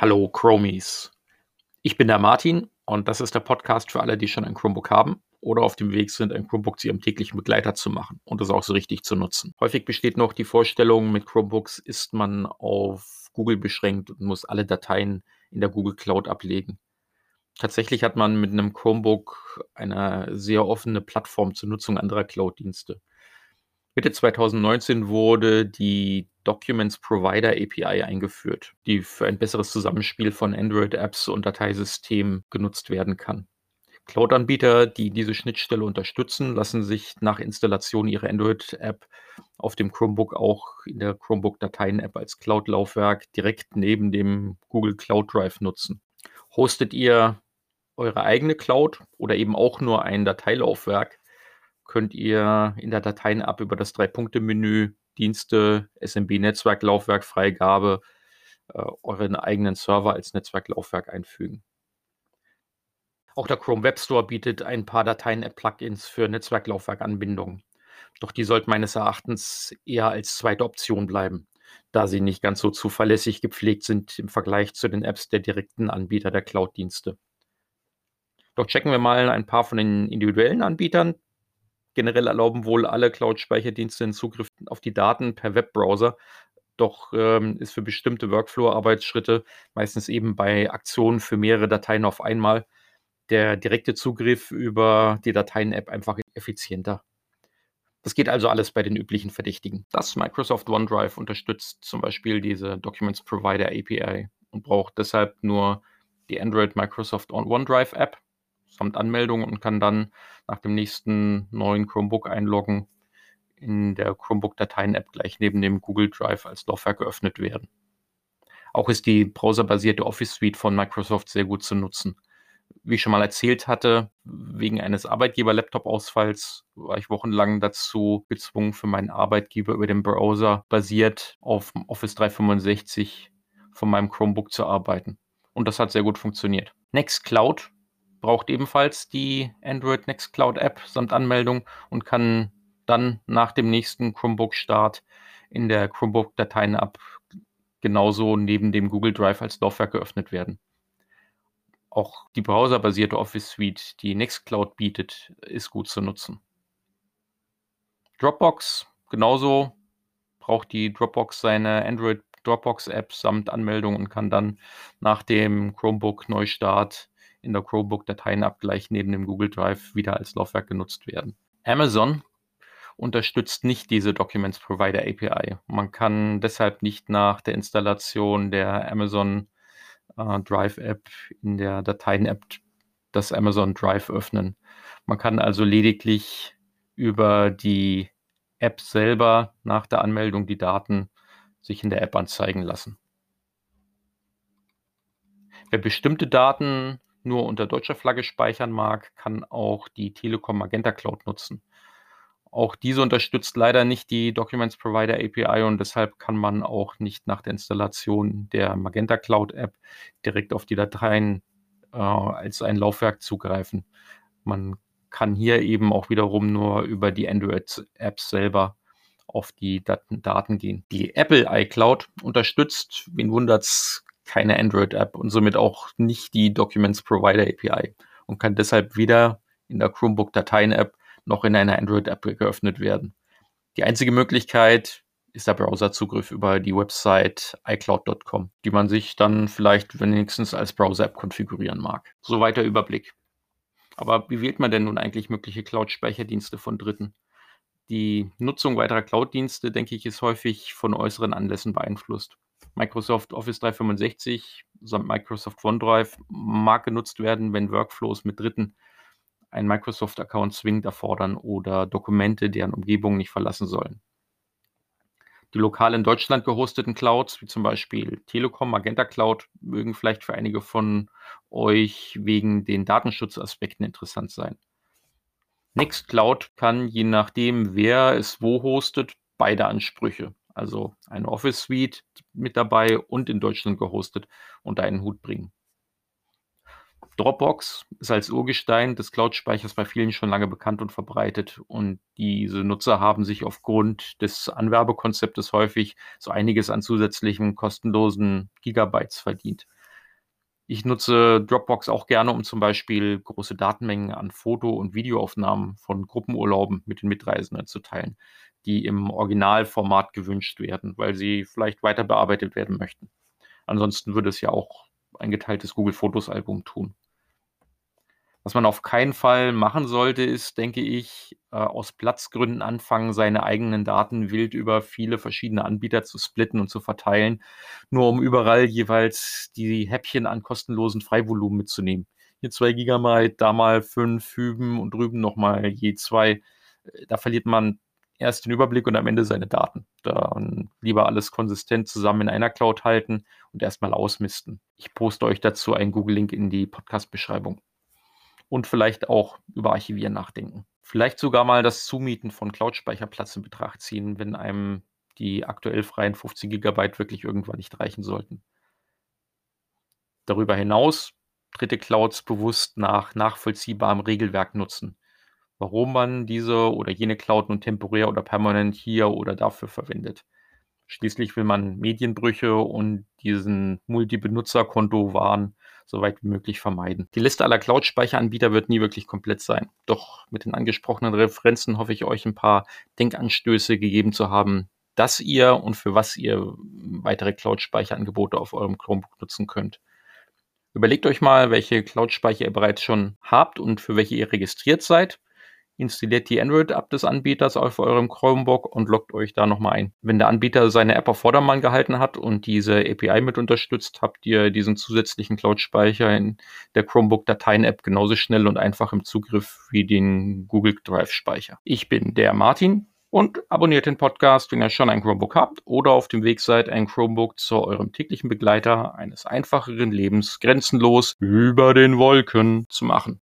Hallo Chromies. Ich bin der Martin und das ist der Podcast für alle, die schon ein Chromebook haben oder auf dem Weg sind, ein Chromebook zu ihrem täglichen Begleiter zu machen und es auch so richtig zu nutzen. Häufig besteht noch die Vorstellung, mit Chromebooks ist man auf Google beschränkt und muss alle Dateien in der Google Cloud ablegen. Tatsächlich hat man mit einem Chromebook eine sehr offene Plattform zur Nutzung anderer Cloud-Dienste. Mitte 2019 wurde die Documents Provider API eingeführt, die für ein besseres Zusammenspiel von Android-Apps und Dateisystemen genutzt werden kann. Cloud-Anbieter, die diese Schnittstelle unterstützen, lassen sich nach Installation ihrer Android-App auf dem Chromebook auch in der Chromebook-Dateien-App als Cloud-Laufwerk direkt neben dem Google Cloud Drive nutzen. Hostet ihr eure eigene Cloud oder eben auch nur ein Dateilaufwerk, könnt ihr in der Dateien-App über das Drei-Punkte-Menü Dienste, SMB-Netzwerklaufwerk, Freigabe äh, euren eigenen Server als Netzwerklaufwerk einfügen. Auch der Chrome Web Store bietet ein paar Dateien-App-Plugins für Netzwerklaufwerk-Anbindungen. Doch die sollten meines Erachtens eher als zweite Option bleiben, da sie nicht ganz so zuverlässig gepflegt sind im Vergleich zu den Apps der direkten Anbieter der Cloud-Dienste. Doch checken wir mal ein paar von den individuellen Anbietern, Generell erlauben wohl alle Cloud-Speicherdienste den Zugriff auf die Daten per Webbrowser. Doch ähm, ist für bestimmte Workflow-Arbeitsschritte, meistens eben bei Aktionen für mehrere Dateien auf einmal, der direkte Zugriff über die Dateien-App einfach effizienter. Das geht also alles bei den üblichen Verdächtigen. Das Microsoft OneDrive unterstützt zum Beispiel diese Documents Provider API und braucht deshalb nur die Android Microsoft OneDrive App samt Anmeldung und kann dann nach dem nächsten neuen Chromebook einloggen in der Chromebook-Dateien-App gleich neben dem Google Drive als Laufwerk geöffnet werden. Auch ist die browserbasierte Office Suite von Microsoft sehr gut zu nutzen. Wie ich schon mal erzählt hatte, wegen eines Arbeitgeber-Laptop-Ausfalls war ich wochenlang dazu gezwungen, für meinen Arbeitgeber über den Browser basiert auf Office 365 von meinem Chromebook zu arbeiten. Und das hat sehr gut funktioniert. Nextcloud braucht ebenfalls die Android Nextcloud App samt Anmeldung und kann dann nach dem nächsten Chromebook-Start in der Chromebook-Dateien-App genauso neben dem Google Drive als Laufwerk geöffnet werden. Auch die browserbasierte Office Suite, die Nextcloud bietet, ist gut zu nutzen. Dropbox genauso braucht die Dropbox seine Android Dropbox App samt Anmeldung und kann dann nach dem Chromebook Neustart in der Chromebook-Dateienabgleich neben dem Google Drive wieder als Laufwerk genutzt werden. Amazon unterstützt nicht diese Documents Provider API. Man kann deshalb nicht nach der Installation der Amazon äh, Drive App in der Dateien-App das Amazon Drive öffnen. Man kann also lediglich über die App selber nach der Anmeldung die Daten sich in der App anzeigen lassen. Wer bestimmte Daten nur unter deutscher Flagge speichern mag, kann auch die Telekom Magenta Cloud nutzen. Auch diese unterstützt leider nicht die Documents Provider API und deshalb kann man auch nicht nach der Installation der Magenta Cloud App direkt auf die Dateien äh, als ein Laufwerk zugreifen. Man kann hier eben auch wiederum nur über die Android-Apps selber auf die Daten, Daten gehen. Die Apple iCloud unterstützt, wen wundert's, keine Android-App und somit auch nicht die Documents Provider API und kann deshalb weder in der Chromebook Dateien-App noch in einer Android-App geöffnet werden. Die einzige Möglichkeit ist der Browserzugriff über die Website iCloud.com, die man sich dann vielleicht wenigstens als Browser-App konfigurieren mag. Soweit der Überblick. Aber wie wählt man denn nun eigentlich mögliche Cloud-Speicherdienste von Dritten? Die Nutzung weiterer Cloud-Dienste, denke ich, ist häufig von äußeren Anlässen beeinflusst. Microsoft Office 365 samt Microsoft OneDrive mag genutzt werden, wenn Workflows mit Dritten einen Microsoft-Account zwingend erfordern oder Dokumente deren Umgebung nicht verlassen sollen. Die lokal in Deutschland gehosteten Clouds, wie zum Beispiel Telekom, Magenta Cloud, mögen vielleicht für einige von euch wegen den Datenschutzaspekten interessant sein. Nextcloud kann, je nachdem, wer es wo hostet, beide Ansprüche also eine Office Suite mit dabei und in Deutschland gehostet, unter einen Hut bringen. Dropbox ist als Urgestein des Cloud-Speichers bei vielen schon lange bekannt und verbreitet und diese Nutzer haben sich aufgrund des Anwerbekonzeptes häufig so einiges an zusätzlichen kostenlosen Gigabytes verdient. Ich nutze Dropbox auch gerne, um zum Beispiel große Datenmengen an Foto- und Videoaufnahmen von Gruppenurlauben mit den Mitreisenden zu teilen, die im Originalformat gewünscht werden, weil sie vielleicht weiter bearbeitet werden möchten. Ansonsten würde es ja auch ein geteiltes Google Fotos Album tun. Was man auf keinen Fall machen sollte, ist, denke ich, äh, aus Platzgründen anfangen, seine eigenen Daten wild über viele verschiedene Anbieter zu splitten und zu verteilen, nur um überall jeweils die Häppchen an kostenlosen Freivolumen mitzunehmen. Hier zwei Gigabyte, da mal fünf Hüben und drüben nochmal je zwei. Äh, da verliert man erst den Überblick und am Ende seine Daten. Dann lieber alles konsistent zusammen in einer Cloud halten und erstmal ausmisten. Ich poste euch dazu einen Google-Link in die Podcast-Beschreibung und vielleicht auch über Archivieren nachdenken. Vielleicht sogar mal das Zumieten von Cloud-Speicherplatz in Betracht ziehen, wenn einem die aktuell freien 50 GB wirklich irgendwann nicht reichen sollten. Darüber hinaus dritte Clouds bewusst nach nachvollziehbarem Regelwerk nutzen. Warum man diese oder jene Cloud nun temporär oder permanent hier oder dafür verwendet. Schließlich will man Medienbrüche und diesen Multi-Benutzer-Konto-Wahn so weit wie möglich vermeiden. Die Liste aller Cloud-Speicheranbieter wird nie wirklich komplett sein. Doch mit den angesprochenen Referenzen hoffe ich euch ein paar Denkanstöße gegeben zu haben, dass ihr und für was ihr weitere Cloud-Speicherangebote auf eurem Chromebook nutzen könnt. Überlegt euch mal, welche Cloud-Speicher ihr bereits schon habt und für welche ihr registriert seid installiert die Android-App des Anbieters auf eurem Chromebook und loggt euch da nochmal ein. Wenn der Anbieter seine App auf Vordermann gehalten hat und diese API mit unterstützt, habt ihr diesen zusätzlichen Cloud-Speicher in der Chromebook-Dateien-App genauso schnell und einfach im Zugriff wie den Google Drive-Speicher. Ich bin der Martin und abonniert den Podcast, wenn ihr schon ein Chromebook habt oder auf dem Weg seid, ein Chromebook zu eurem täglichen Begleiter eines einfacheren Lebens grenzenlos über den Wolken zu machen.